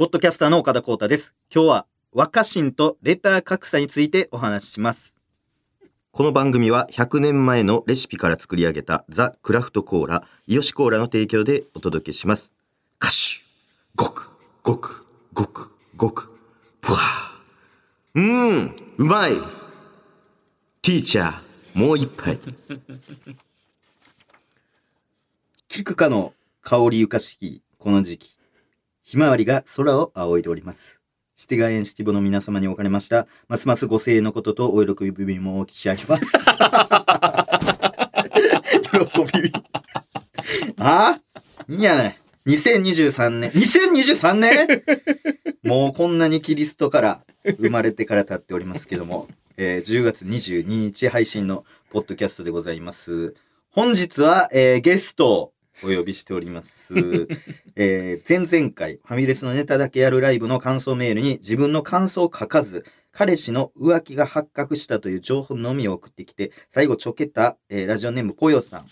ポッドキャスターの岡田光太です。今日は若新とレター格差についてお話しします。この番組は100年前のレシピから作り上げたザ・クラフトコーラ、イヨシコーラの提供でお届けします。カシュごく、ごく、ごく、ごく、ぷわーうーん、うまいティーチャー、もう一杯。菊花の香りゆかしきこの時期。ひまわりが空を仰いでおります。シティガエンシティブの皆様におかれました、ますますご声援のこととお喜びもお聞きし上げます。喜び。あ？いいやね。2023年。2023年もうこんなにキリストから生まれてから経っておりますけども、えー10月22日配信のポッドキャストでございます。本日は、えーゲストお呼びしております。えー前々回、ファミレスのネタだけやるライブの感想メールに自分の感想を書かず、彼氏の浮気が発覚したという情報のみを送ってきて、最後ちょけた、えーラジオネームぽよさん。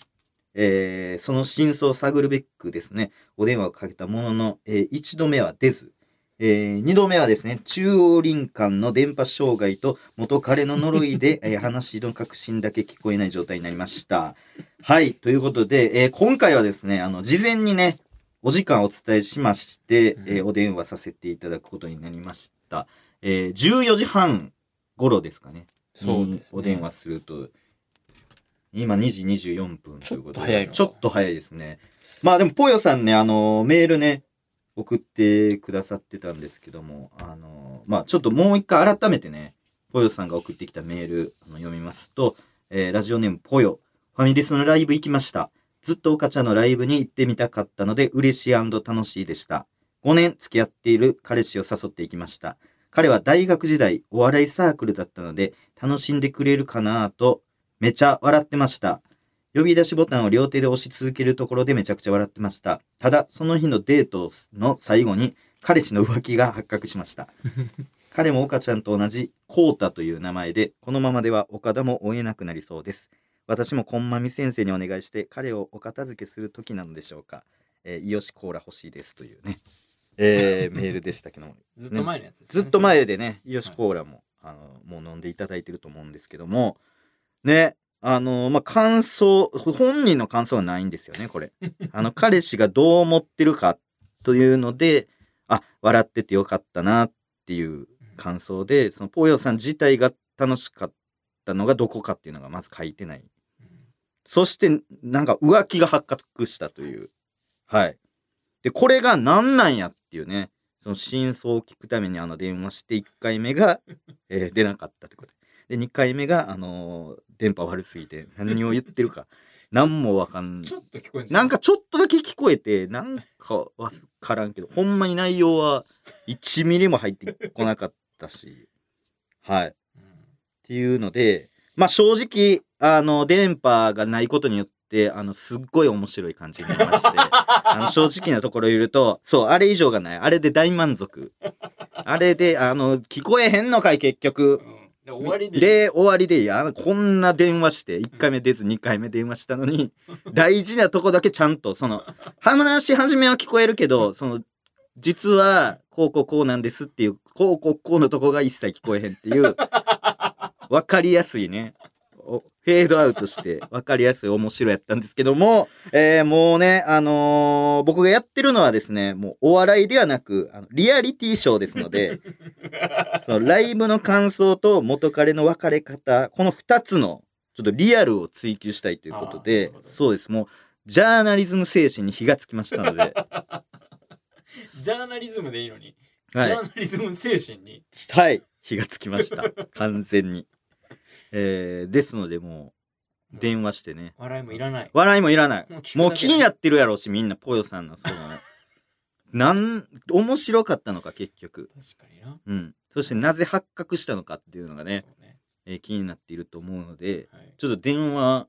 えーその真相を探るべくですね、お電話をかけたものの、え1度目は出ず、え2度目はですね、中央林間の電波障害と元彼の呪いで、えー話の確信だけ聞こえない状態になりました。はい。ということで、えー今回はですね、あの、事前にね、お時間をお伝えしまして、うんえーお電話させていただくことになりました。えー14時半頃ですかね。そうですねにお電話すると、今2時24分ということで。ちょっと早いちょっと早いですね。まあでも、ぽよさんね、あの、メールね、送ってくださってたんですけども、あの、まあちょっともう一回改めてね、ぽよさんが送ってきたメールあの読みますと、えーラジオネームぽよ、ファミレスのライブ行きました。ずっと岡ちゃんのライブに行ってみたかったので嬉しい楽しいでした。5年付き合っている彼氏を誘っていきました。彼は大学時代お笑いサークルだったので楽しんでくれるかなぁとめちゃ笑ってました。呼び出しボタンを両手で押し続けるところでめちゃくちゃ笑ってました。ただ、その日のデートの最後に彼氏の浮気が発覚しました。彼も岡ちゃんと同じコータという名前で、このままでは岡田も追えなくなりそうです。私もこんまみ先生にお願いして彼をお片付けする時なのでしょうか。えー、イヨシコーラ欲しいですというね、えー メールでしたけども、ずっと前のやつですずっと前でね、イヨシコーラも、あの、もう飲んでいただいてると思うんですけども、ね、あの、まあ、感想、本人の感想はないんですよね、これ。あの、彼氏がどう思ってるかというので、あ、笑っててよかったなっていう感想で、その、ポーヨさん自体が楽しかったのがどこかっていうのがまず書いてない。そして、なんか浮気が発覚したという。はい。で、これが何なんやっていうね、その真相を聞くためにあの電話して1回目が、えー出なかったってことで。で、2回目が、あのー電波悪すぎて何を言ってるか、何もわかんちょっと聞こえんなんかちょっとだけ聞こえて、なんかわからんけど、ほんまに内容は1ミリも入ってこなかったし、はい。っうんていうので、まあ正直、あの、電波がないことによって、あの、すっごい面白い感じになりまして、あの、正直なところ言うと、そう、あれ以上がない。あれで大満足。あれで、あの、聞こえへんのかい、結局。終わりで。で、終わりで、いや、こんな電話して、1回目出ず2回目電話したのに、大事なとこだけちゃんと、その、話し始めは聞こえるけど、その、実は、こうこうこうなんですっていう、こうこうこうのとこが一切聞こえへんっていう、わかりやすいね。おフェードアウトして 分かりやすい面白いやったんですけども、えーもうね、あのー僕がやってるのはですね、もうお笑いではなく、あのリアリティショーですので、そのライブの感想と元彼の別れ方、この2つのちょっとリアルを追求したいということでそうです、もうジャーナリズム精神に火がつきましたので、ジャーナリズムでいいのに、はい。ジャーナリズム精神に。はい、火がつきました。完全に。えーですので、もう電話してね、笑いもいらない笑いもいらない。もう気になってるやろうし、みんな、ぽよさんの、その、なん、面白かったのか、結局。確かになうん。そして、なぜ発覚したのかっていうのがね、ねえー気になっていると思うので、はいちょっと電話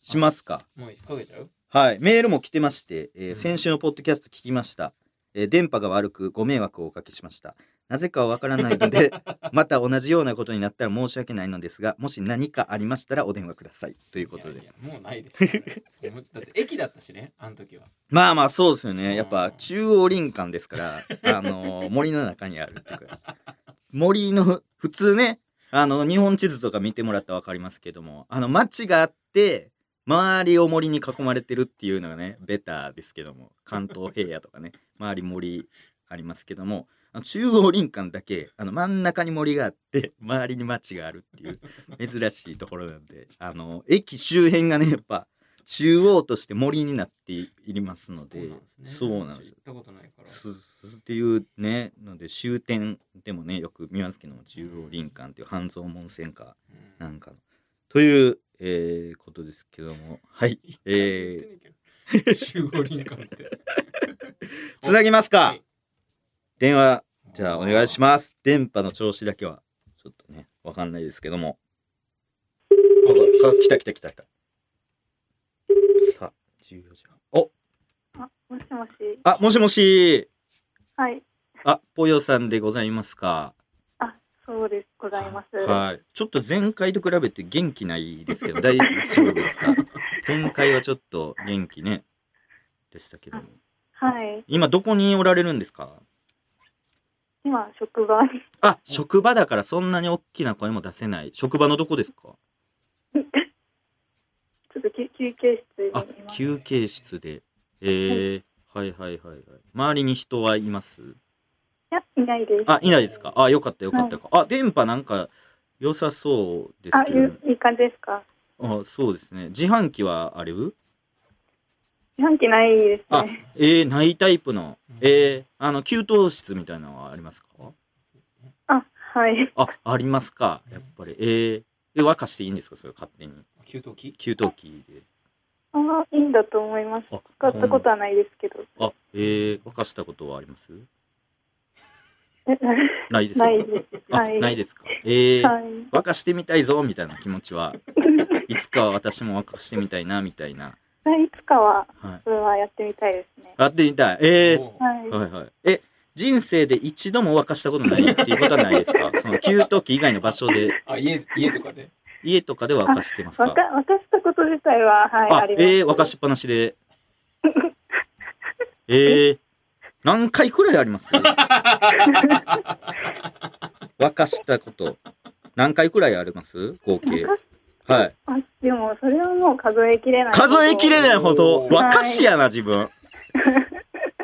しますか。もうかけちゃう？はい。メールも来てまして、えーうん先週のポッドキャスト聞きました。えー電波が悪くご迷惑をおかけしましたなぜかはわからないので また同じようなことになったら申し訳ないのですがもし何かありましたらお電話ください。ということで。いやいやもうないでしょ もうだって駅だったしねあの時は。まあまあそうですよね。やっぱうん中央林間ですからあのー 森の中にあるっていうか森の普通ねあの日本地図とか見てもらったら分かりますけどもあの町があって周りを森に囲まれてるっていうのがねベターですけども関東平野とかね周り森ありますけども中央林間だけあの真ん中に森があって周りに町があるっていう珍しいところなんであの駅周辺がねやっぱ中央として森になっていますのでそうなんです行ったことないから。っていうねので終点でもねよく見ますけども中央林間っていう半蔵門線かうん。なんかの。という、えーことですけどもはい。えー、集合林間って。つなぎますか、はい電話じゃあお願いします電波の調子だけはちょっとねわかんないですけどもあさ来た来た来た来たさあ14時半おあ、もしもし。あもしもしはい。あぽよさんでございますか？あ、そうです。ございます。はい。ちょっと前回と比べて元気ないですけど、大丈夫ですか？前回はちょっと元気ね、でしたけども。はい。今どこにおられるんですか？今、職場に。あ、職場だからそんなに大きな声も出せない。職場のどこですか？ちょっと休休憩室あ。休憩室で。えー、はいはいはいはい。周りに人はいます？いや、いないです。あ、いないですか？あ、よかったよかったか。あ、電波なんか良さそうですあ、けど、いいいい感じですか？あ、そうですね。自販機はある？自販機ないですあね。、えー、ないタイプの、えー、あの、給湯室みたいなのはありますか？あ、はい。あ、ありますか、やっぱり。えー、え、沸かしていいんですか？それ勝手に。給湯器？給湯器で。あ、いいんだと思います。あ、使ったことはないですけど。あ、えー、沸かしたことはあります？え ないですか？ないです。あ、はい。ないですか？えー、はい。沸かしてみたいぞみたいな気持ちはいつかは私も沸かしてみたいなみたいな。いつかは、はい。それはやってみたいですね。やってみたい。えー、はい。はいはい。え、人生で一度も沸かしたことないっていうことはないですか？その給湯器以外の場所で、あ家家とかで？家とかで沸かしてますか？沸かしたこと自体は、はい、ああります。えー、沸かしっぱなしで。えー、何回くらいあります？沸かしたこと。何回くらいあります？合計。はい。あ、でも、それはもう数えきれない。数えきれないほど、おー沸かしやな、自分。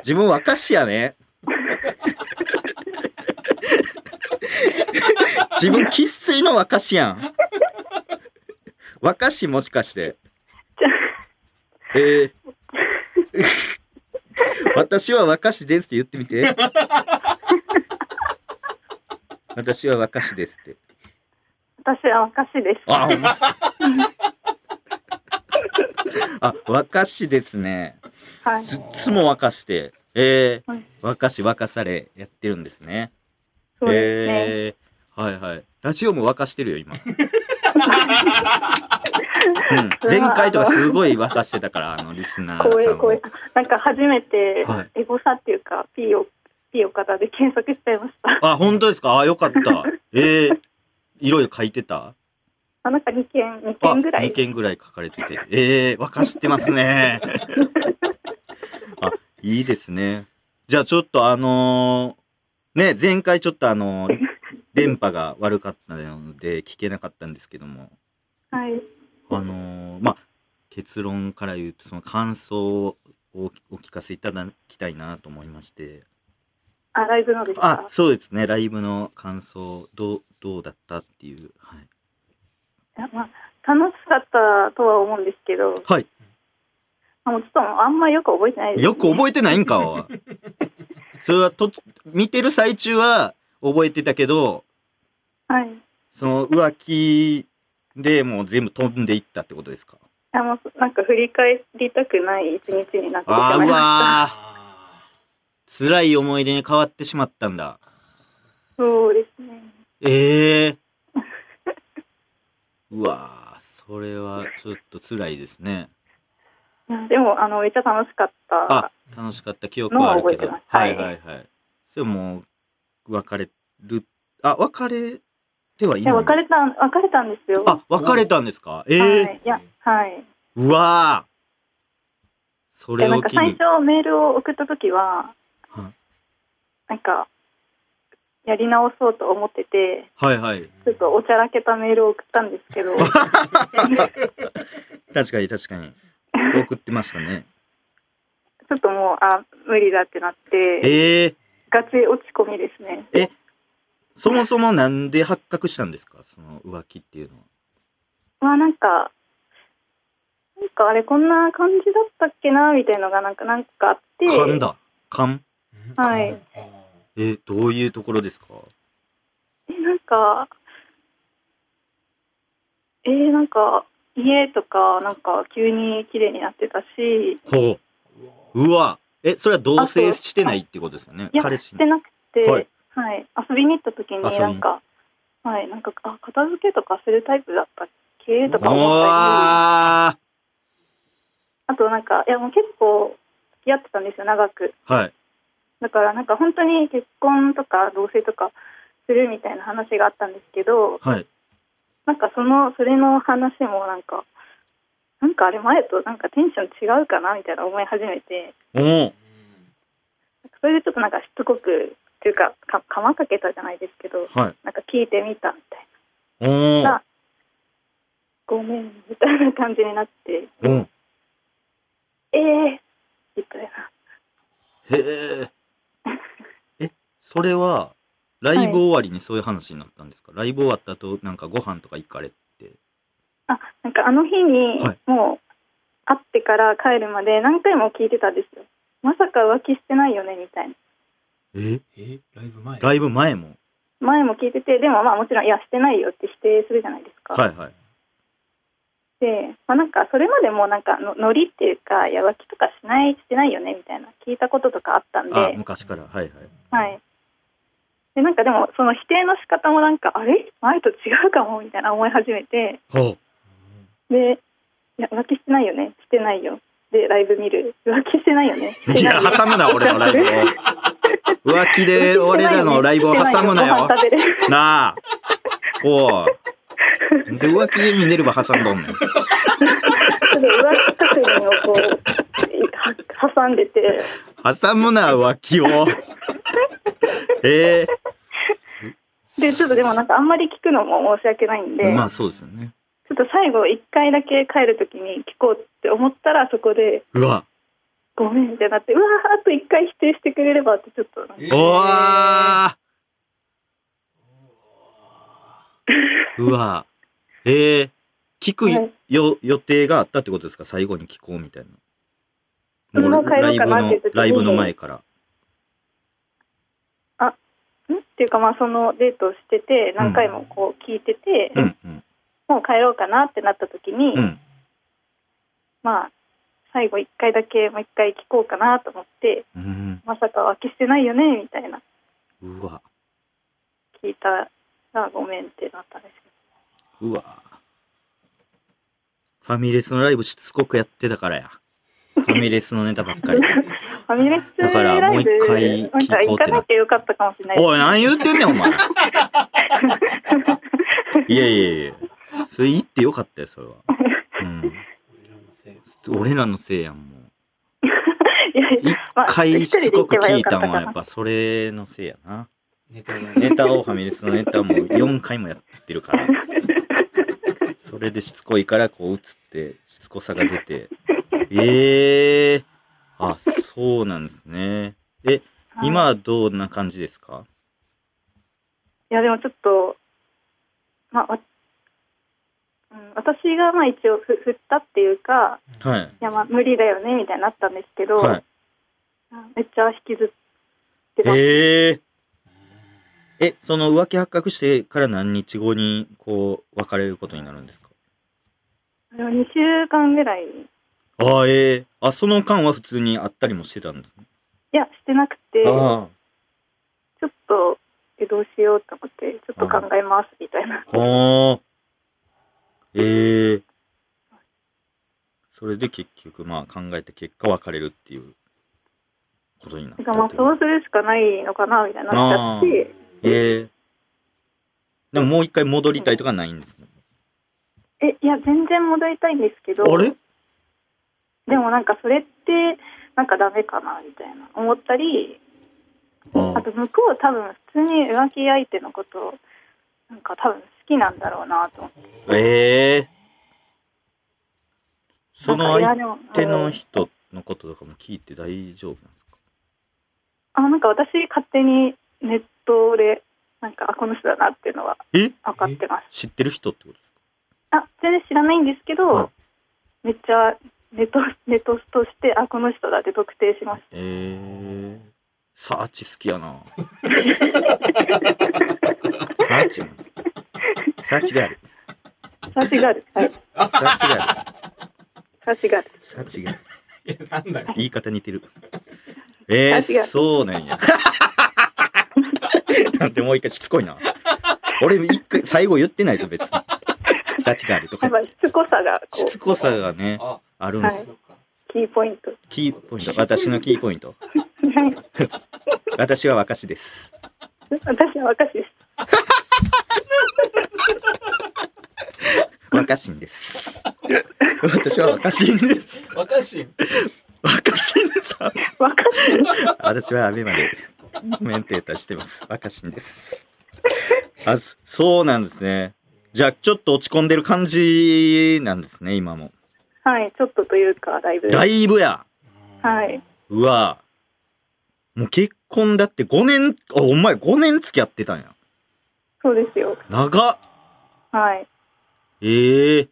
自分沸かしやね。自分生粋の沸かしやん。沸かしもしかして。えー、私は若しですって言ってみて。私は若しですって。私は若しです。あ、ほんまっす。あ、若しですね。はい。つつも沸かして、えはいー、沸かし沸かされやってるんですね。そうですね。えー、はいはい。ラジオも沸かしてるよ、今。うん、前回とかすごい沸かしてたから、あの、リスナーさんも。なんか初めてはいエゴサっていうか P を P を方で検索しちゃいました。あ、本当ですか？あ、よかった。えー、いろいろ書いてた？あなんか2件2あ、件ぐらい2件ぐらい書かれてて。えー、沸かしてますね。あ、いいですね。じゃあちょっとあのーね、前回ちょっとあのー 電波が悪かったので聞けなかったんですけども、はい。あのーまあ、結論から言うとその感想をお聞かせいただきたいなと思いまして。あライブのですあか。、そうですね。ライブの感想、どう、どうだったっていう。はい。いやまあ楽しかったとは思うんですけど、はい。あもうちょっとあんまよく覚えてないです、よく覚えてないんかは。それはと、見てる最中は覚えてたけど、はい。いその浮気でもう全部飛んでいったってことですか？やもうなんか振り返りたくない一日になってしまいうました。わー。あ辛い思い出に変わってしまったんだ。そうですね。ええ うわー、それはちょっと辛いですね。でもあのめっちゃ楽しかったあ楽しかった記憶はあるけど。のはいはいはい。それもう、別れる、あ、別れてはいいや、ない別れた、別れたんですよ。あ、別れたんですか？ええはい。いや、はい。うわーそで、れなんか最を機に。初メールを送った時は、はいなんか、やり直そうと思ってて、はいはい。ちょっとおちゃらけたメールを送ったんですけど、確かに確かに。送ってましたね。ちょっともう、あ、無理だってなって、ええガチ落ち込みですね。そもそもなんで発覚したんですか？その浮気っていうのは。まあなんか、なんかあれこんな感じだったっけな、みたいのがなんか、なんかあって、勘だ。勘はいえ、どういうところですか？え、なんか、えーなんか、家とか、なんか急に綺麗になってたし、ほう。うわ。え、それは同棲してないってことですよね？いや、彼氏してなくて、ははい。い、遊びに行った時になんか、はい、なんか、あ、片付けとかするタイプだったっけ？とおか思ったり、わあとなんか、いやもう結構付き合ってたんですよ、長く。ーはい。だからなんか本当に結婚とか同棲とかするみたいな話があったんですけど、はい。なんかその、それの話もなんか、なんかあれ前となんかテンション違うかなみたいな思い始めて。それでちょっとなんかしつこく、っていうか、か、かまかけたじゃないですけど、はい。なんか聞いてみたみたい。な。ごめん、みたいな感じになって、おーええー、みたいな。へえ。え、それは、ライブ終わりにそういう話になったんですか、ライブ終わった後、なんかご飯とか行かれて。あ、なんかあの日にはい、もう、会ってから帰るまで何回も聞いてたんですよ。まさか浮気してないよね、みたいな。え？え？ライブ前？ライブ前も？前も聞いてて、でもまあもちろん、いや、してないよって否定するじゃないですか。はいはい。で、まあなんかそれまでもなんかのノリっていうか、いや、浮気とかしない、してないよね、みたいな聞いたこととかあったんで、あ、昔から。はいはい。はい。で、なんかでも、その否定の仕方もなんか、あれ？前と違うかも、みたいな思い始めて、ほで、いや、浮気してないよね、してないよ。で、ライブ見る。浮気してないよね？う。いや、挟むな、俺のライブを。浮気で俺らのライブを挟むなよ。なあ。おい。で、浮気でミネルヴァ挟んどんねん。浮気確認をこう、は挟んでて、挟むな、浮気を。えで、ちょっとでもなんかあんまり聞くのも申し訳ないんで、えまあそうですよね。ちょっと最後一回だけ帰るときに聞こうって思ったら、そこで、うわ。ごめんってなって、うわーあと一回否定してくれればってちょっとなんか、えおわー うわええ聞くはいよ、予定があったってことですか？最後に聞こうみたいな。もうかなってライブの前から。んっていうかまあそのデートをしてて、何回もこう聞いてて、うん、うん、もう帰ろうかなってなったときに、うん。まあ、最後一回だけもう一回聞こうかなと思って、うん。まさか浮気してないよねみたいなうわ、聞いたらごめんってなったんですけうわ。ファミレスのライブしつこくやってたからや。ファミレスのネタばっかり。ど、ファミレスだからもう一回聞こうってな行かなきゃよかったかもしれないおい、何言ってんねん、お前。いやいやいや。それ言ってよかったよ、それは。うん。俺らのせい俺らのせいやん、もう。一まあ回しつこく聞いたんはやっぱそれのせいやな。ネタネタをファミレスのネタも4回もやってるから。それでしつこいからこう映ってしつこさが出て。ええー。あ、そうなんですね。え、はい今はどんな感じですか？いやでもちょっと、まあ、わうん、私がまあ一応ふ振ったっていうか、はい。いやまあ無理だよねみたいになったんですけど、はい。うんめっちゃ引きずってます。えええ、その浮気発覚してから何日後にこう別れることになるんですか？でも2週間ぐらい、いああ、ええあ、その間は普通に会ったりもしてたんですね。や、してなくて、ちょあっと、えどうしようと思って、ちょっと考えますみたいな。あ。ええそれで結局まあ考えて結果別れるっていう。ことになってかまあそうするしかないのかなみたいになっちゃってええでももう一回戻りたいとかないんですね。えいや全然戻りたいんですけどあれ？でもなんかそれってなんかダメかなみたいな思ったりああと向こう多分普通に浮気相手のことをなんか多分好きなんだろうなと思って。ええその相手のうん人のこととかも聞いて大丈夫なんですか？あなんか私勝手にネットでなんかあこの人だなっていうのはえ？分かってます。知ってる人ってことですか？あ全然知らないんですけど、はいめっちゃネットネットとしてあこの人だって特定しましええサーチ好きやな。サーチやな。サーチがある。たサーチガールはいサーチがある。サーチガールサーチがある。いやなんだよ言い方似てる。えー、そうなんや。なんてもう一回しつこいな。俺一回最後言ってないぞ別に。サーチがあるとかやっ。ぱしつこさがこうしつこさがね、ああるんです。そっかキーポイントキーポイント。私のキーポイント。は い私は若しです。私は若しです若しんです。私は若しんです。若し若しんさん。若し私はアベマでコメンテーターしてます。若しんです。あ、そそうなんですね。じゃあ、ちょっと落ち込んでる感じなんですね、今も。はいちょっとというかだいぶだいぶや。はい。うわもう結婚だって5年、あ、お前5年付き合ってたんや。そうですよ長っ。はいええ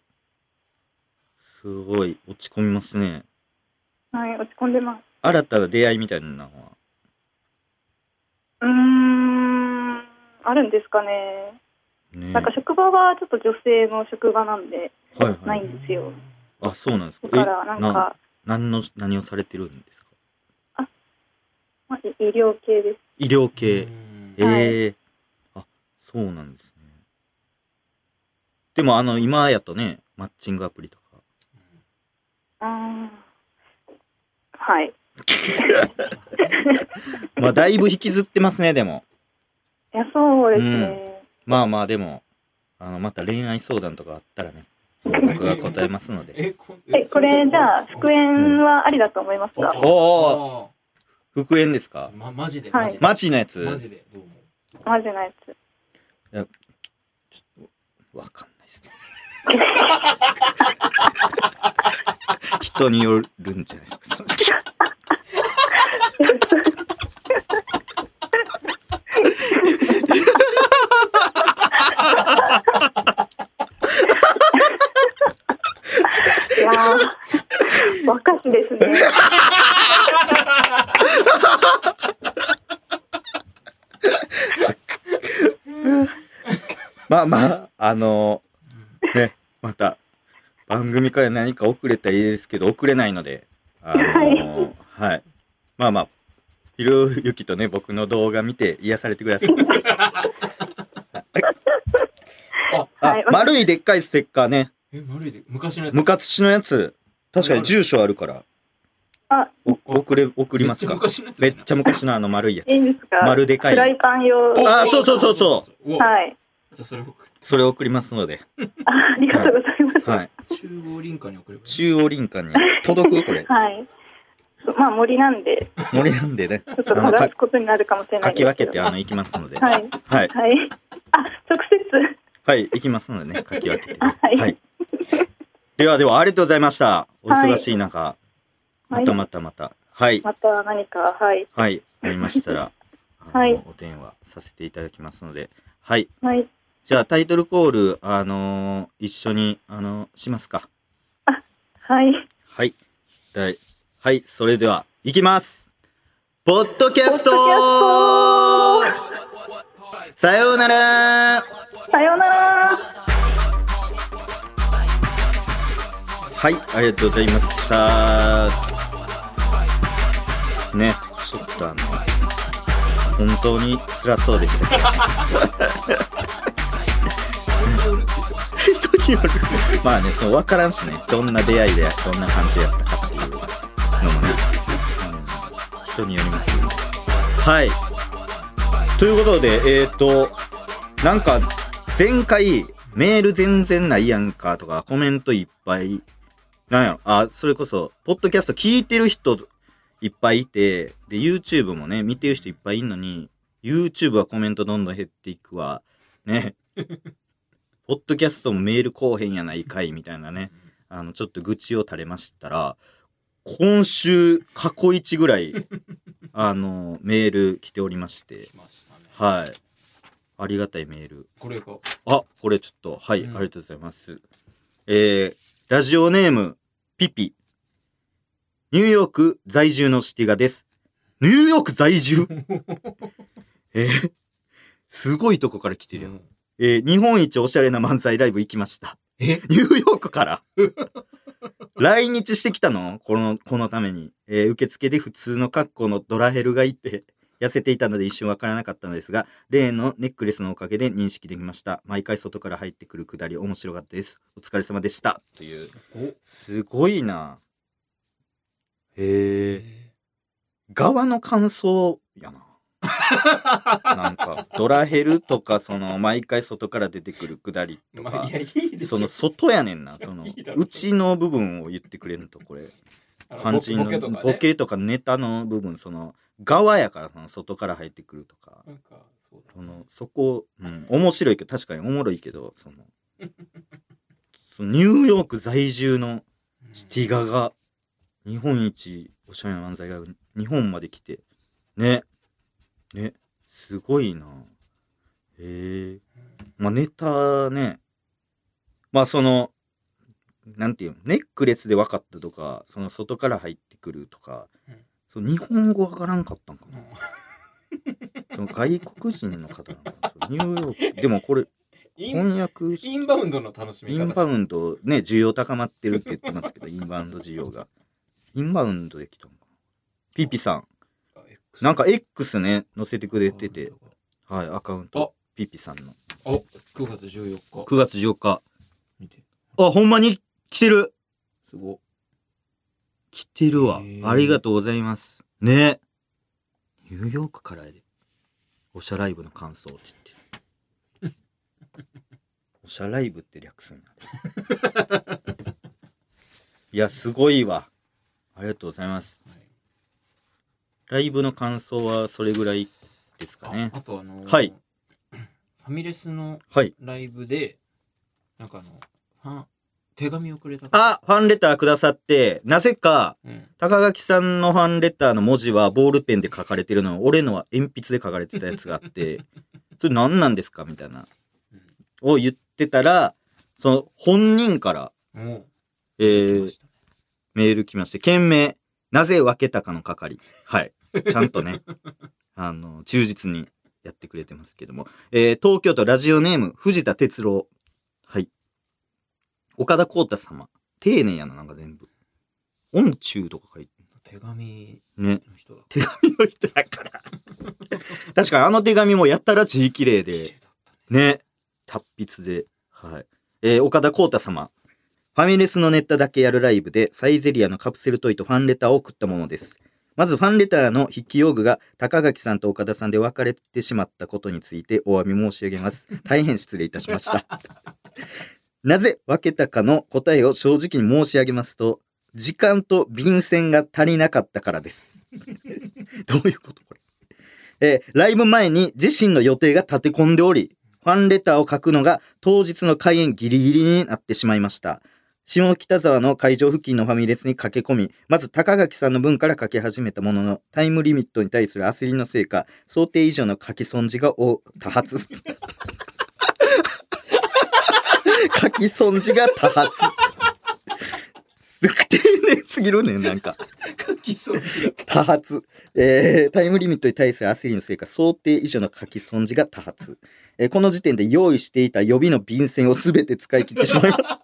すごい、落ち込みますね。はい落ち込んでます新たな出会いみたいなのは？うーんあるんですかねねなんか職場はちょっと女性の職場なんではいは。ないいんですよあ、そうなんですか。だからなんか、何の、何をされてるんですか？まあ、い医療系です医療系。えはいえあ、そうなんですね。でも、あの、今やとね、マッチングアプリとか。うーんはい まあ、だいぶ引きずってますね、でも。いやそうですね、まあまあ、でも、あの、また恋愛相談とかあったらね、僕が答えますので。えこれじゃあ復縁はありだと思いますか、おお復縁ですか？まマジで？はい。マジで？マジのやつ。マジで？どう思マジなやつ。わかんないですね。人によるんじゃないですか。それいやー若しですね まあまあ、あのね、また、番組から何か遅れたらいいですけど、遅れないので、あのはいはい。まあまあ、ひろゆきとね、僕の動画見て癒されてください。あい、丸いでっかいステッカーね、えマジで昔のやつ？昔のやつ、確かに住所あるから、あ。お送れ、送りますか？めっちゃ昔のやつめっちゃ昔のあの丸いやつ。いいんですか？丸でかい。フライパン用。おあそうそうそうそう。おはい。じゃあそれをそれ送りますので、あありがとうございます。はい。中央林間に送ればいい。中央林間に。届く？これ。はい。まあ森なんで。森なんでね、ちょっとあのか探すことになるかもしれなかきいですけど。分けてあの行きますので。はい。はい。はい。あ直接。はい、行きますのでね、かき分けて、ね。はい。はい。ではでは、ありがとうございました。お忙しい中、はいまたまたまた。はい。また何かはいはい。ありましたら、はいお電話させていただきますので。はい。はいじゃあ、タイトルコール、あのー一緒に、あのしますか。はいはい。はい。はい。それでは、いきます。ポッドキャストさようならさようならはい、ありがとうございました。ね、ちょっとあの、本当に辛そうでした。人による。まあね、そう分からんしね、どんな出会いで、どんな感じやったかっていうのもね、うん、人によりますねはいということでえっ、ー、となんか前回メール全然ないやんかとかコメントいっぱいなんやろ？あそれこそポッドキャスト聞いてる人いっぱいいてで YouTube もね見てる人いっぱいいんのに YouTube はコメントどんどん減っていくわ。ね。ポッドキャストもメールこうへんやないかいみたいなね。あのちょっと愚痴を垂れましたら今週過去一ぐらい あのメール来ておりまして。したね。はい。ありがたいメール。これが。あこれちょっとはい、うん。ありがとうございます。えー、ラジオネームピピ。ニューヨーク在住のシティガです。ニューヨーク在住？え？ー、すごいとこから来てるよ、うん。えー日本一おしゃれな漫才ライブ行きました。え？ニューヨークから？来日してきたの？この、このために。えー受付で普通の格好のドラヘルがいて、痩せていたので一瞬わからなかったのですが、例のネックレスのおかげで認識できました。毎回外から入ってくるくだり面白かったです。お疲れ様でした。という。おすごいな。へえ。え側の感想やな。なんか、ドラヘルとか、その、毎回外から出てくるくだりとか その外やねんな。そのいいだ、ろ内の部分を言ってくれると、これ。肝心のボケとかね。ボケとかネタの部分、その、側やから、その外から入ってくるとか。なんかそうだその、そこ、うん、面白いけど、確かにおもろいけど、その、そのニューヨーク在住のシティガが、日本一おしゃれな漫才が日本まで来て、ね、ね、すごいな。へえ。まあネタね、まあその、なんていうの、ネックレスで分かったとか、その外から入ってくるとか、うんその日本語わからんかったんかな。うん その外国人の方なのかな。ニューヨーク、でもこれ翻訳しインバウンドの楽しみ方インバウンドね、需要高まってるって言ってますけど、インバウンド需要が。インバウンドで来たのかな。ピピさん、なんか X ね、載せてくれてて、はい、アカウント、ピピさんの。あ9月14日9月14日。見てあ、ほんまに？来てるすご来てるわありがとうございます。ね。ニューヨークからやで。おしゃライブの感想って言って。おしゃライブって略すんやで。いや、すごいわ。ありがとうございます。はいライブの感想はそれぐらいですかねあ。あとあのーはいファミレスのはい。ライブでなんかあのファン手紙をくれたあ、ファンレターくださって、なぜか、うん。高垣さんのファンレターの文字はボールペンで書かれてるの俺のは鉛筆で書かれてたやつがあって それ何なんですか？みたいな。を言ってたらその本人から、えーメール来まして件名なぜ分けたかの係。はい。ちゃんとね あの忠実にやってくれてますけども、えー東京都ラジオネーム藤田哲郎。はい岡田浩太様丁寧やななんか全部音中とか書いて手紙ねの人だ手紙の人やから。確かにあの手紙もやったら字綺麗で、ねね、達筆で。はい。えー岡田光太様。ファミレスのネタだけやるライブでサイゼリアのカプセルトイとファンレターを送ったものです。まずファンレターの筆記用具が高垣さんと岡田さんで分かれてしまったことについてお詫び申し上げます。大変失礼いたしました。なぜ分けたかの答えを正直に申し上げますと、時間と便箋が足りなかったからです。どういうことこれ？えーライブ前に自身の予定が立て込んでおり、ファンレターを書くのが当日の開演ギリギリになってしまいました。下北沢の会場付近のファミレスに駆け込み、まず高垣さんの分から書き始めたものの、タイムリミットに対する焦りのせいか、想定以上の書き損じがお多発。書き損じが多発。丁寧すぎるねん、なんか。書きそうじ多発、えータイムリミットに対する焦りのせいか想定以上の書き損じが多発、えーこの時点で用意していた予備の便箋を全て使い切ってしまいました。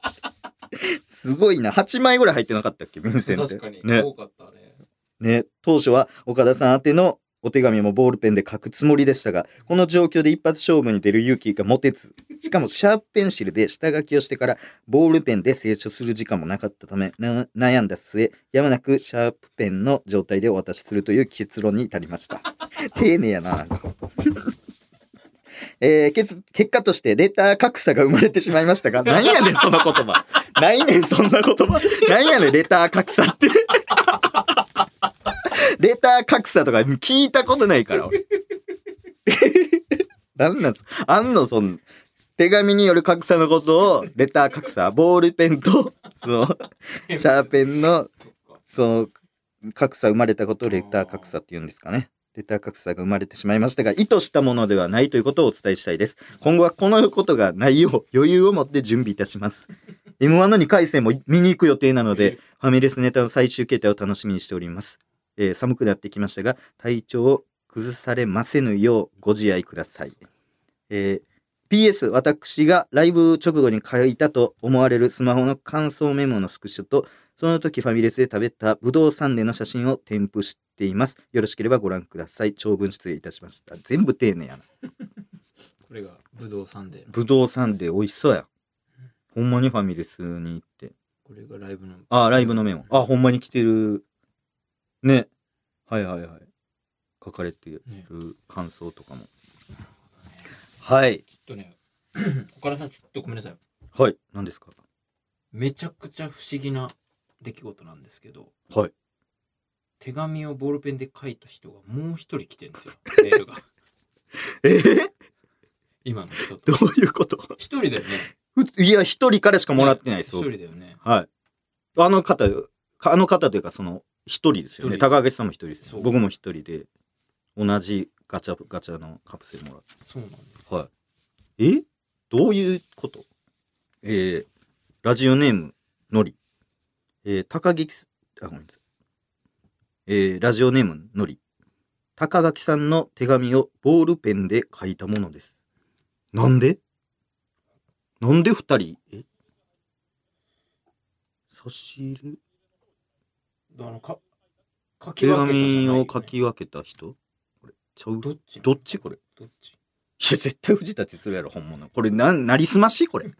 すごいな。8枚ぐらい入ってなかったっけ便箋って。確かに、ね。多かったあれね。当初は岡田さん宛てのお手紙もボールペンで書くつもりでしたがこの状況で一発勝負に出る勇気が持てずしかもシャープペンシルで下書きをしてからボールペンで清書する時間もなかったためな悩んだ末やむなくシャープペンの状態でお渡しするという結論に至りました。丁寧やな。なんかえー結結果としてレター格差が生まれてしまいましたが何やねんその言葉。ないねんそんな言葉。何やねんレター格差って。レター格差とか聞いたことないから。俺 何なんすあんのそん手紙による格差のことをレター格差 ボールペンとその シャーペンのその格差生まれたことをレター格差って言うんですかね。レター格差が生まれてしまいましたが、意図したものではないということをお伝えしたいです。今後はこのことがないよう余裕を持って準備いたします。M1 の2回戦も見に行く予定なので、ファミレスネタの最終形態を楽しみにしております。えー寒くなってきましたが、体調を崩されませぬようご自愛ください。えー PS 私がライブ直後に書いたと思われるスマホの感想メモのスクショとその時ファミレスで食べたブドウサンデーの写真を添付しています。よろしければご覧ください。長文失礼いたしました。全部丁寧やな。これがブドウサンデーブドウサンデー美味しそうや。ほんまにファミレスに行って。これがライブのあ、ライブのメモ。あ、ほんまに来てる。ね。はいはいはい。書かれてる感想とかも。はい。岡田さんちょっとごめんなさいはい。何ですか？めちゃくちゃ不思議な出来事なんですけどはい。手紙をボールペンで書いた人がもう一人来てるんですよ メールがえー、今の人どとういうこと？一人だよねふいや、一人からしかもらってない、一そう。人だよねはい。あの方、あの方というか、その、一人ですよね。高橋さんも一人ですよ。そう僕も一人で、同じガチャガチャのカプセルもらって。そうなんですはい。え？どういうこと？えー、ラジオネーム、のり。えー、高木す、あ、ごめんなさい。えー、ラジオネーム、のり。高垣さんの手紙をボールペンで書いたものです。なんで？なんで二人？え？差し入れ？あのか書き手分けたじゃない紙を書き分けた人？これちゃう？どっち？どっちこれ？いどっち？や絶対藤田哲郎やろ本物。これななりすまし？これ。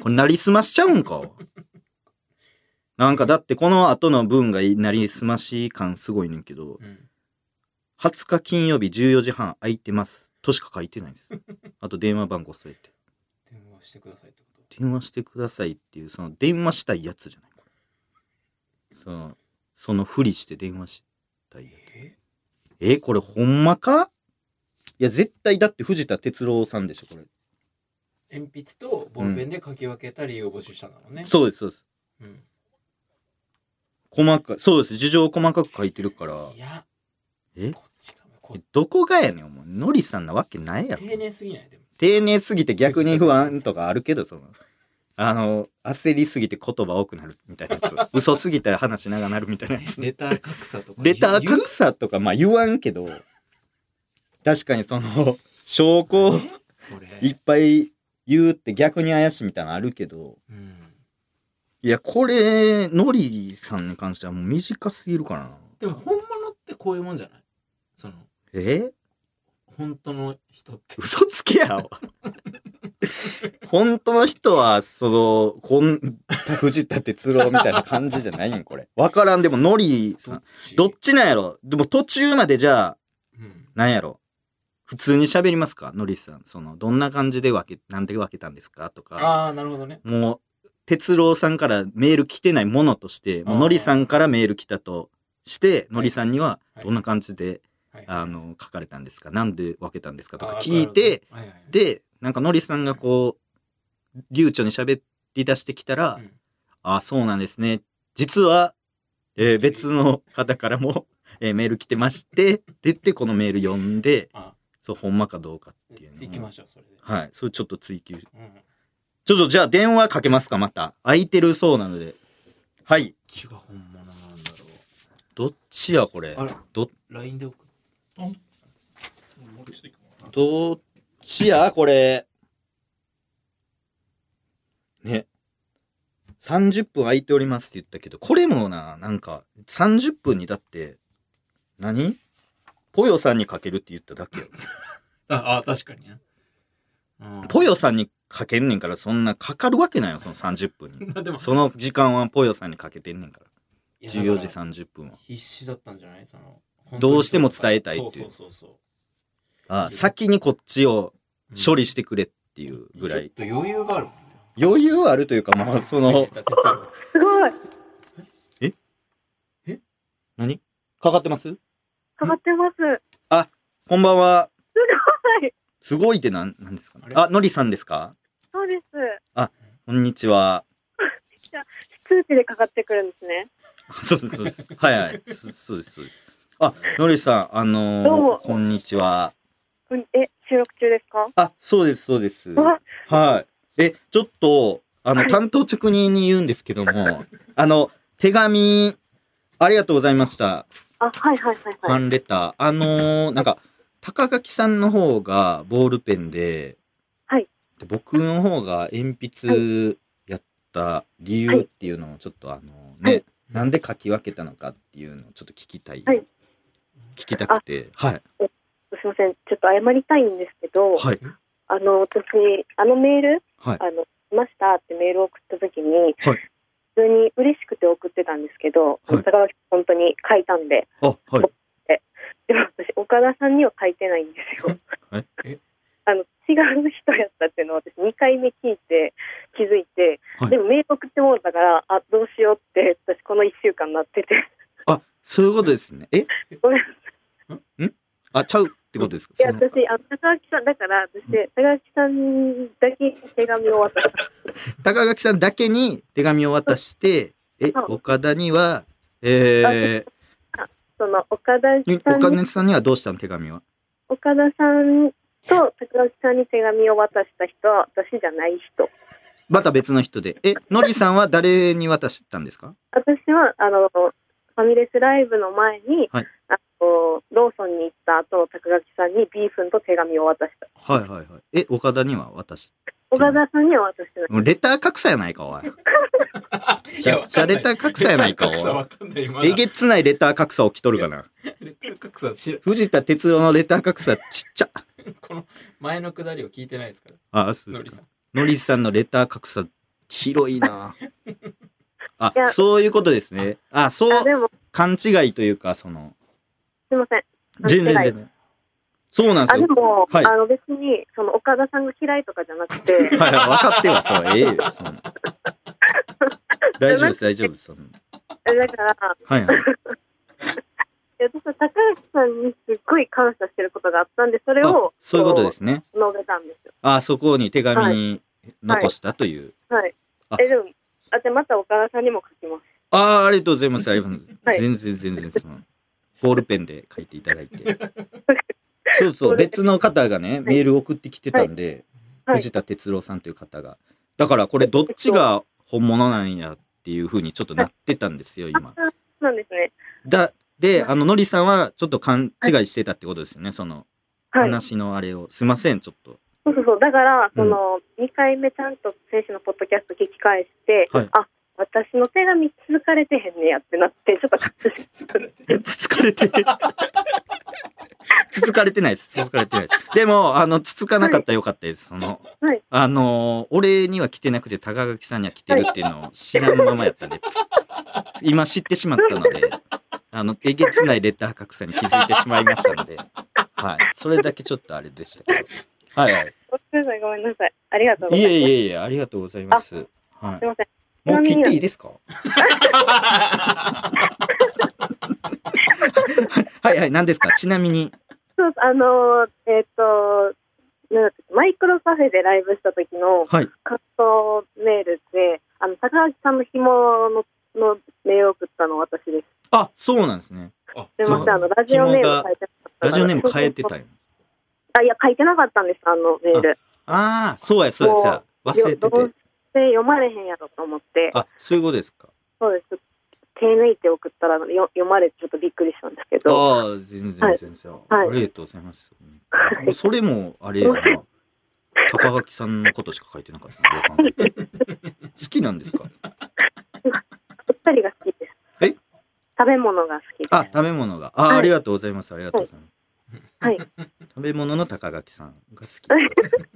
これなりすましちゃうんか？なんかだってこの後の文がなりすまし感すごいねんけどうん。20日金曜日14時半空いてます。としか書いてないです。あと電話番号添えて。電話してくださいってこと？電話してくださいっていうその電話したいやつじゃない。これそのそのふりして電話したいやつ。え？え？これほんまか？いや絶対だって藤田哲郎さんでしょこれ。鉛筆とボールペンで書き分けた理由を募集したんだろうね、そうですそうです。うん。細かいそうです。事情を細かく書いてるから。いやえ？こっちかこえどこがやねん。お前のりさんなわけないやろ。丁寧すぎないでも。丁寧すぎて逆に不安とかあるけどその。あの焦りすぎて言葉多くなるみたいなやつ。嘘すぎたら話長なるみたいなやつ。レター格差とかレター言う格差とかまあ言わんけど確かにその証拠いっぱい言うって逆に怪しいみたいなのあるけど。うん。いやこれのりさんに関してはもう短すぎるかな。でも本物ってこういうもんじゃない？その。え？本当の人って。嘘つけや。お本当の人はそのこん藤田哲郎みたいな感じじゃないん？これ。わからん。でものりさん。ち？どっちなんやろ？でも途中までじゃあうん。なんやろ？普通に喋りますか？のりさん。そのどんな感じで分けなんで分けたんですか？とか。ああなるほどね。もう哲郎さんからメール来てないものとしてもうあーのりさんからメール来たとしてい。のりさんにははい。どんな感じで、はい。あの書かれたんですか？なんで分けたんですか？とか聞いて、はいはいはい。でなんかのりさんがこう流暢に喋り出してきたら「うん。あそうなんですね。実は、えー別の方からも、えーメール来てまして」って言ってこのメール読んであそうほんまかどうかっていうのを。行きましょうそれで、はい。それちょっと追求。うん、ちょっとじゃあ電話かけますかまた。空いてるそうなので。はい。本物なんだろう。どっちやこれ？あれ？ど LINE で送るどっちやこれ？ね。30分空いておりますって言ったけどこれもななんか30分にだって何？ポヨさんにかけるって言っただけよ。ああ確かにね。うん。ポヨさんにかけんねんからそんなかかるわけないよその30分に。まあでも。その時間はポヨさんにかけてんねんから。いや14時だから30分は。必死だったんじゃない？そのどうしても伝えたいっていう。そうそうそうあ先にこっちを処理してくれっていうぐらい。ちょっと余裕があるもんね。余裕あるというかまあその。鉄郎すごい。何？かかってます？かかってます。こんばんは。すごい。すごいってなんなんですかね？あのりさんですか？そうです。こんにちは。通知でかかってくるんですね。そうそうです。はいはい。そそうですそうです。あのりさんあのーどうも。こんにちは。うんえ、収録中ですか？あそうですそうです。わ。はい。え、ちょっと、あの、はい。担当直入に言うんですけども、あの、手紙、ありがとうございました。あ、はいはいはいフはい。ァンレター。あのーなんか、高垣さんの方がボールペンで、はいで僕の方が鉛筆やった理由っていうのをちょっとあのね、はいなんで書き分けたのかっていうのをちょっと聞きたい。はい聞きたくて。はい。すみません。ちょっと謝りたいんですけど、はい。あの、私、あのメール、はい。あの、来ましたってメールを送った時に、はい普通に嬉しくて送ってたんですけど、はい。坂垣本当に書いたんで、あ、はい。でも私、岡田さんには書いてないんですよ。はい。え？あの、違う人やったっていうのを私2回目聞いて気づいて、はい。でもメール送ってもらったから、あ、どうしようって、私この1週間なってて、あ、そういうことですね。え？ごめん？あ、ちゃう？ってことですか？いや、私、あの高垣さん、だから私、高垣さんだけに手紙を渡した。高垣さんだけに手紙を渡して、え、岡田には、えその、岡田岡田さんにはどうしたの手紙は？岡田さんと高垣さんに手紙を渡した人は私じゃない人。また別の人で。え、のりさんは誰に渡したんですか？私は、あの、ファミレスライブの前に、はいあのローソンに行った後、高垣さんにビーフンと手紙を渡した。はいはいはい。え、岡田には渡し岡田さんには渡してない。もうレター格差やないか、おい。いじゃじゃあレター格差やないかレター格差わかんないえげつないレター格差起きとるかな。レター格差藤田哲郎のレター格差ちっちゃ。この前のくだりを聞いてないですからあ、そうですか。のりさんのレター格差広いな。あそういうことですね。あ、そうあ、でも、勘違いというか、その、すいません。全然全然。そうなんであ、すよ。でも、はいあの別に、その岡田さんが嫌いとかじゃなくて、はいはい、分かっては、そう、ええよ。大丈夫です、大丈夫です。だから、はいはい。いや私は高橋さんにすっごい感謝してることがあったんで、それあを、そういうことですね。述べたんですよ。あ、そこに手紙に残したという。はいあ。え、でも、あ、で、また岡田さんにも書きます。ああ、ありがとうございます。ありがとうございます。はい全然全然、その、ボールペンで書いていただいて。そうそう、別の方がね、メール送ってきてたんで、はい藤田哲郎さんという方が。だからこれどっちが本物なんやっていうふうにちょっとなってたんですよ、今。そうなんですね。だ、で、あの、のりさんはちょっと勘違いしてたってことですよね、その、はい。話のあれを。すいません、ちょっと。そうそうそう。だから、うんその、2回目ちゃんと選手のポッドキャスト聞き返して、はいあ、私の手紙続かれてへんねやってなって、ちょっと隠しつつかれて、つつかれてないです。つつかれてないです。でも、あの、つつかなかったらよかったです。その、はいあの、俺には来てなくて、高垣さんには来てるっていうのを知らんままやったんで、つ 今知ってしまったので、あの、えげつないレター格差に気づいてしまいましたので、はい。それだけちょっとあれでしたけど。はいはい。ごめんなさい、ごめんなさい。ありがとうございいます。えいえいえ、ありがとうございます。はすいません。い。もう切っていいですか？はいはい、何ですか？ちなみに。そう、あのー、えっ、と、なんだっけマイクロカフェでライブした時のはい。感想メールで、あの、高橋さんの紐ののメールを送ったの私です。あ、そうなんですね。あすいません、あの、ラジオネーム書いてたラジオネーム変えてたよ。あ、いや、書いてなかったんです、あのメール。ああ、そうや、そうや、そうや。忘れてどうて。せ読まれへんやろと思って、あ、そういうことですか。そうです。手抜いて送ったらよ読まれてちょっとびっくりしたんですけど、ああ、全然はい全然。はいありがとうございます。うんそれも、あれやな。高垣さんのことしか書いてなかった 好きなんですか？お二人が好きです。え？食べ物が好きです。あ、食べ物が。あ、はいありがとうございます。ありがとうございます。はい。食べ物の高垣さんが好きってことですね。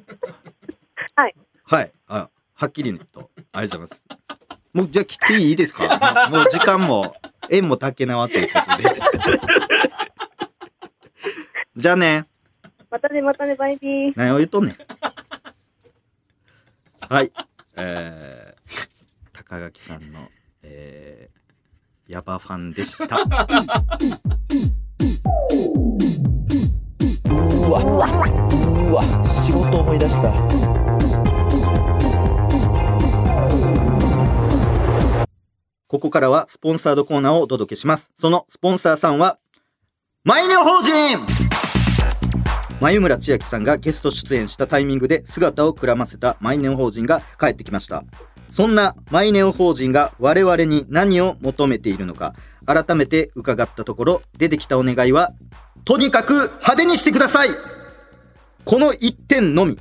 はっきりねと。ありがとうございます。もう、じゃあ切っていいですか？もう時間も、縁も竹縄ということで。じゃあね。またね、またね、バイビー。何を言っとんねん。はい。えー、高垣さんの、えー、ヤバファンでした。うわうわ仕事思い出したここからはスポンサードコーナーをお届けします。そのスポンサーさんは、マイネオ法人眉村千秋さんがゲスト出演したタイミングで姿をくらませたマイネオ法人が帰ってきました。そんなマイネオ法人が我々に何を求めているのか、改めて伺ったところ、出てきたお願いは、とにかく派手にしてくださいこの一点のみ。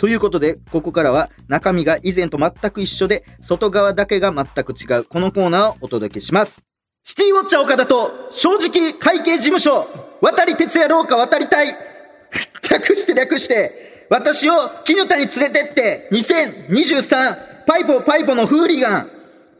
ということで、ここからは中身が以前と全く一緒で、外側だけが全く違うこのコーナーをお届けします。シティウォッチャー岡田と正直会計事務所、渡り哲也廊下渡りたい。略して略して、私を絹田に連れてって、2023パイポパイポのフーリガン、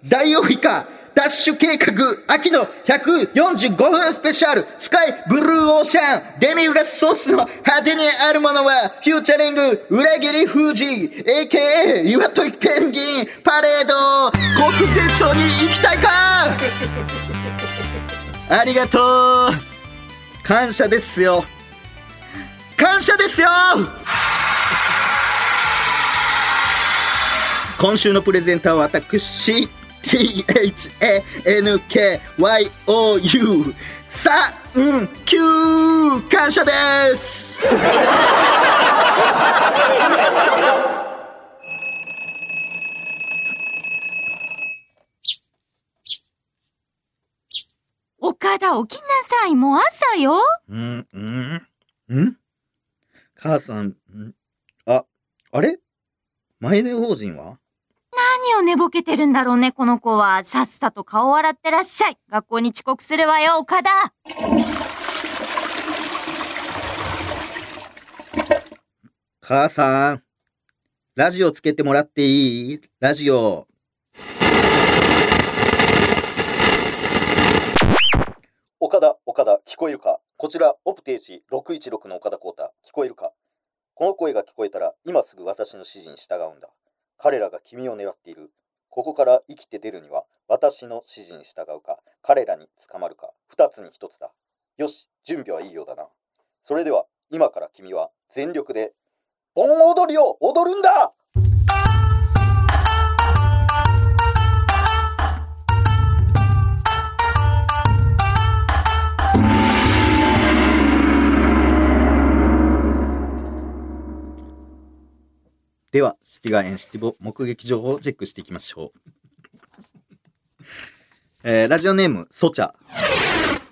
ダイオウイカ、ダッシュ計画、秋の145分スペシャル、スカイブルーオーシャン、デミグラスソースの果てにあるものは、フューチャリング、裏切り富士、AKA 岩戸ペンギン、パレード、国税庁に行きたいか？ありがとう。感謝ですよ。感謝ですよ。今週のプレゼンターは私 THANKYOU さんきゅう感謝です。岡田起きなさい。もう朝よ。うんうんん。母さんん。ああれ？マイネ法人は？何を寝ぼけてるんだろうねこの子は。さっさと顔洗ってらっしゃい。学校に遅刻するわよ岡田。母さんラジオつけてもらっていい？ラジオ。岡田岡田聞こえるか？こちらオプテージ616の岡田光太。聞こえるか？この声が聞こえたら今すぐ私の指示に従うんだ彼らが君を狙っている。ここから生きて出るには私の指示に従うか彼らに捕まるか二つに一つだ。よし準備はいいようだな。それでは今から君は全力で盆踊りを踊るんだでは、シティガエンシティボ目撃情報をチェックしていきましょう。えー、ラジオネーム、ソチャ。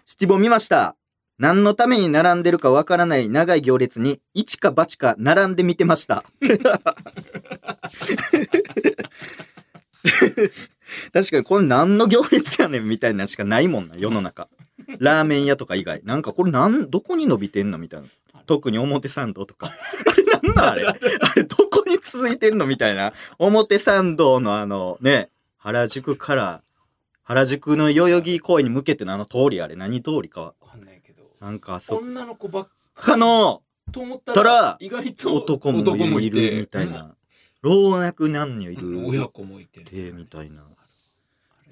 シティボ見ました。何のために並んでるかわからない長い行列に、一か八か並んで見てました。確かにこれ何の行列やねんみたいなしかないもんな、世の中。ラーメン屋とか以外。なんかこれなん、どこに伸びてんのみたいな。特に表参道とか。あれなんなんあれ？あれどこに続いてんのみたいな。表参道のあのね、原宿から、原宿の代々木公園に向けてのあの通りあれ何通りか。わかんないけどなんかあそ女の子ばっかかのと思ったたらら意外と男もいるみたいな。老若男女いうんる。親子もいててみたいな。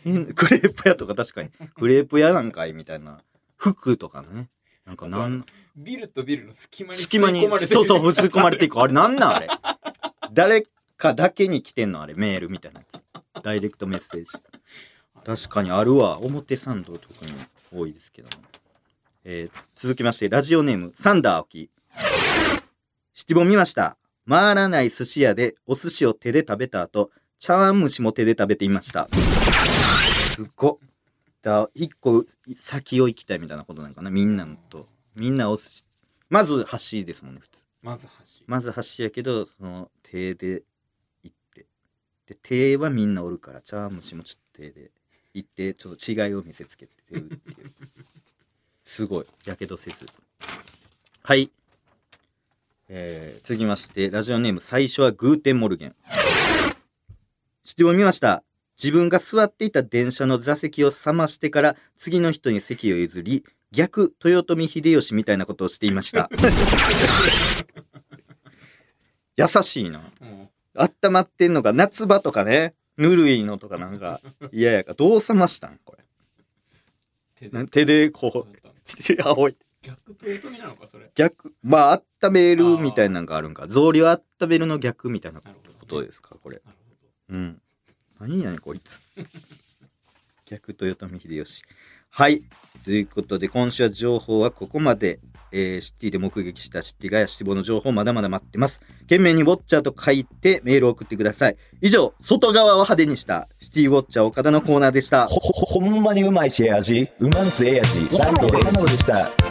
変クレープ屋とか確かに。クレープ屋なんかいみたいな。服とかね。なんかなん、ビルとビルの隙間に隙間に、吸い込まれてそうそう、吸い込まれていく。あれなんなんあれ。誰かだけに来てんのあれ、メールみたいなやつ。ダイレクトメッセージ。確かにあるわ。表参道とかに多いですけども。えー続きまして、ラジオネーム、サンダー青木。七本見ました。回らない寿司屋でお寿司を手で食べた後、茶碗蒸しも手で食べていました。すっご。だ一個先を行きたいみたいなことなんかな、みんなのと。みんなお寿司。まず箸ですもんね、普通。まず箸まず箸やけど、その手で行って。で、手はみんなおるから、茶碗蒸しもちょっと手で行って、ちょっと違いを見せつけてるっていう。すごい。やけどせず。はい。えー、続きまして、ラジオネーム、最初はグーテンモルゲン。質問見ました。自分が座っていた電車の座席を冷ましてから次の人に席を譲り、逆豊臣秀吉みたいなことをしていました。優しいな。も温まってんのが夏場とかね、ぬるいのとかなんか嫌やから、どう冷ましたん？これ。う手でこそう 青い。逆豊臣なのかそれ逆、まあ、温めるみたいなのがあるんか。草履を温めるの逆みたいなことですか、これ。なるほどうん。何やねん、こいつ。逆豊臣秀吉。はい。ということで、今週は情報はここまで。えーシティで目撃したシティガヤシティボの情報まだまだ待ってます。懸命にウォッチャーと書いてメールを送ってください。以上、外側を派手にしたシティウォッチャー岡田のコーナーでした。ほ、ほ、ほんまにうまいしええ味うまんすええ味ライトエカノールでした。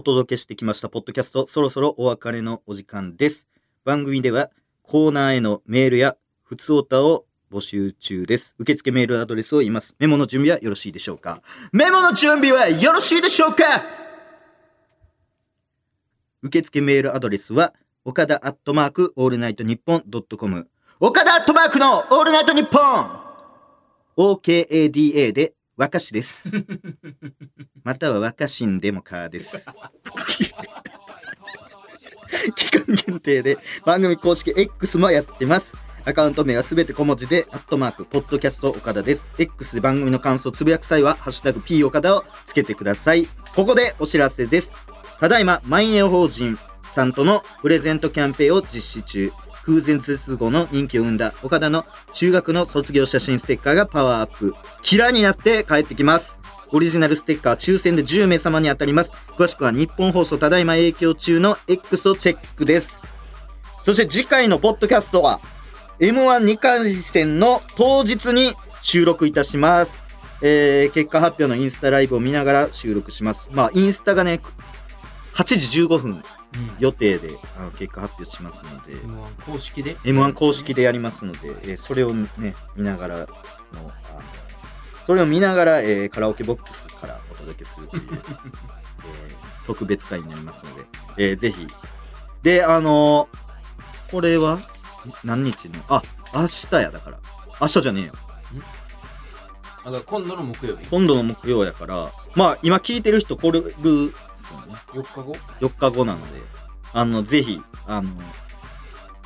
お届けしてきましたポッドキャスト、そろそろお別れのお時間です。番組ではコーナーへのメールやふつおたを募集中です。受付メールアドレスを言います。メモの準備はよろしいでしょうか？メモの準備はよろしいでしょうか？受付メールアドレスは岡田アットマークオールナイトニッポンドットコム岡田アットマークのオールナイトニッポン OKADA で若しです。または若しんでもかです。期間限定で番組公式 X もやってます。アカウント名はすべて小文字で、アットマーク、ポッドキャスト岡田です。X で番組の感想をつぶやく際は、ハッシュタグ P 岡田をつけてください。ここでお知らせです。ただいま、マイネオ法人さんとのプレゼントキャンペーンを実施中。空前絶後の人気を生んだ岡田の中学の卒業写真ステッカーがパワーアップ。キラーになって帰ってきます。オリジナルステッカー抽選で10名様に当たります。詳しくは日本放送ただいま影響中の X をチェックです。そして次回のポッドキャストは M12 回戦の当日に収録いたします。えー、結果発表のインスタライブを見ながら収録します。まあ、インスタがね、8時15分予定であの結果発表しますので、M1 公式で？M1 公式でやりますので、えーそれをね、見ながらの、あのそれを見ながら、えーカラオケボックスからお届けするという、えー特別会になりますので、えーぜひ。で、あのーこれは？何日の？あ、明日や、だから。明日じゃねえよ。あだから今度の木曜日。今度の木曜やから、まあ、今聞いてる人来れるですよね。4日後？4日後なので、あの、ぜひ、あの、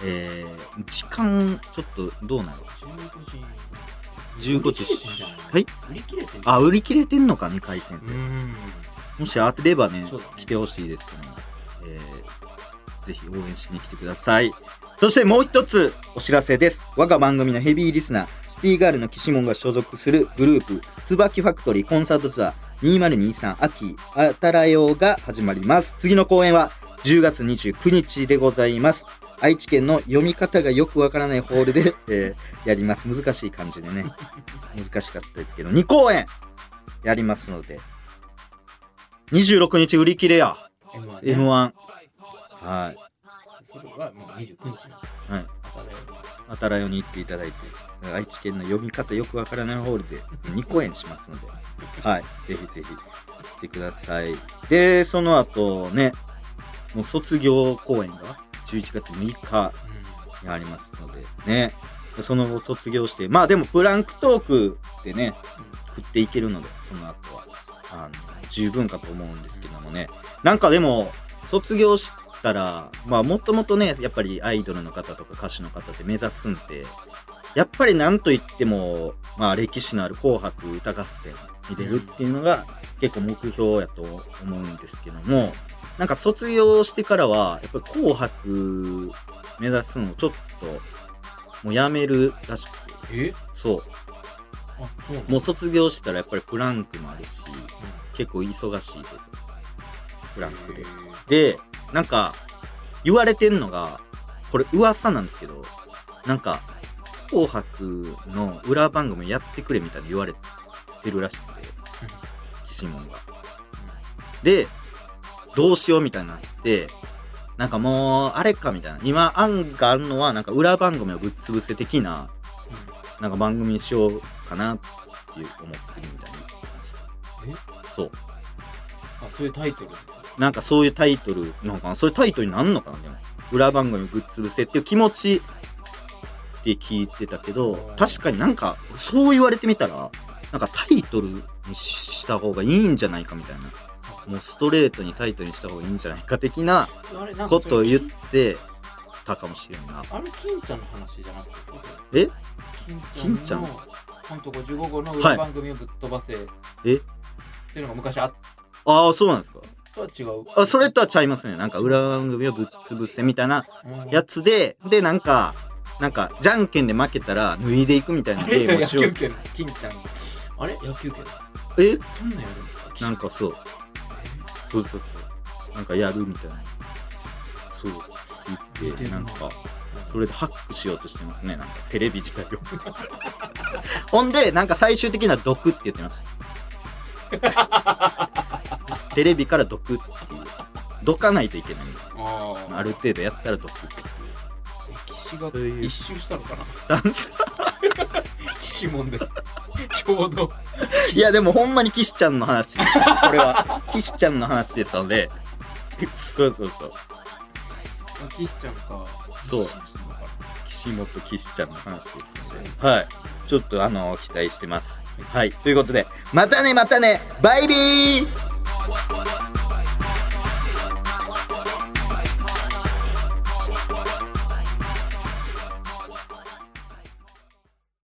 えー、時間、ちょっとどうなの15時15時売り切れてんじゃないはい売り切れてんあ、売り切れてんのか、2回戦って。うんもし当てればねね来てほしいですけども、えー、ぜひ応援しに来てください。そしてもう一つお知らせです。我が番組のヘビーリスナー、シティガールの岸門が所属するグループ、椿ファクトリーコンサートツアー2023秋あたらよが始まります。次の公演は10月29日でございます。愛知県の読み方がよくわからないホールで、えーやります。難しい感じでね。難しかったですけど、2公演やりますので、26日売り切れや。M1 ね M1。はい。それはもう29日はい。あたらよに行っていただいて、愛知県の読み方よくわからないホールで2公演しますので、はい。ぜひぜひ来てください。で、その後ね、もう卒業公演が11月6日にありますので、ね。その後卒業して、まあでもプランクトークでね、食っていけるので、その後は、あの、十分かと思うんですけどもね。なんかでも、卒業したら、まあもともとね、やっぱりアイドルの方とか歌手の方って目指すんで、やっぱりなんといっても、まあ歴史のある紅白歌合戦に出るっていうのが結構目標やと思うんですけども、なんか卒業してからは、やっぱり紅白目指すのをちょっと、もうやめるらしくて、え？そう。あそうもう卒業したらやっぱりプランクもあるし、結構忙しいで、プランクで。で、なんか、言われてんのが、これ噂なんですけど、なんか、紅白の裏番組やってくれみたいに言われてるらしくて、岸門が。で、どうしようみたいになって、なんかもう、あれかみたいな。今、案があるのは、なんか裏番組をぶっ潰せ的な、なんか番組にしようかなっていう思ってるみたいな言ってました。そう。あそういうタイトルなんかそういうタイトルなのかなそれタイトルになんのかなでも裏番組ぶっ潰せっていう気持ちって聞いてたけど確かになんかそう言われてみたらなんかタイトルにした方がいいんじゃないかみたいな。もうストレートにタイトルにした方がいいんじゃないか的なことを言ってたかもしれんな。あれ金ちゃんの話じゃなくてえ？金ちゃんのコント55号の裏番組をぶっ飛ばせ、え？っていうのが昔あっああそうなんですか？たは違う。あそれとはちゃいますね。なんか裏番組をぶっ潰せみたいなうん。やつででなんかなんかじゃんけんで負けたら脱いでいくみたいなゲームをしよう。球拳。金ちゃん。あれ？野球拳え？そんなんやるんですか。なんかそう。そうそうそう。なんかやるみたいな。そう。言ってなんかそれでハックしようとしてますね。なんかテレビ自体を。ほんでなんか最終的には毒って言ってました テレビから毒っていう。どかないといけない。ある程度やったら毒っていう一周したのかな？スタンス。岸もんで。ちょうど。いやでもほんまに岸ちゃんの話。これは。岸ちゃんの話ですので。そうそうそう。岸ちゃんか。そう。岸本岸ちゃんの話ですので。はい。ちょっとあの期待してます。はい。ということでまたねまたね。バイビー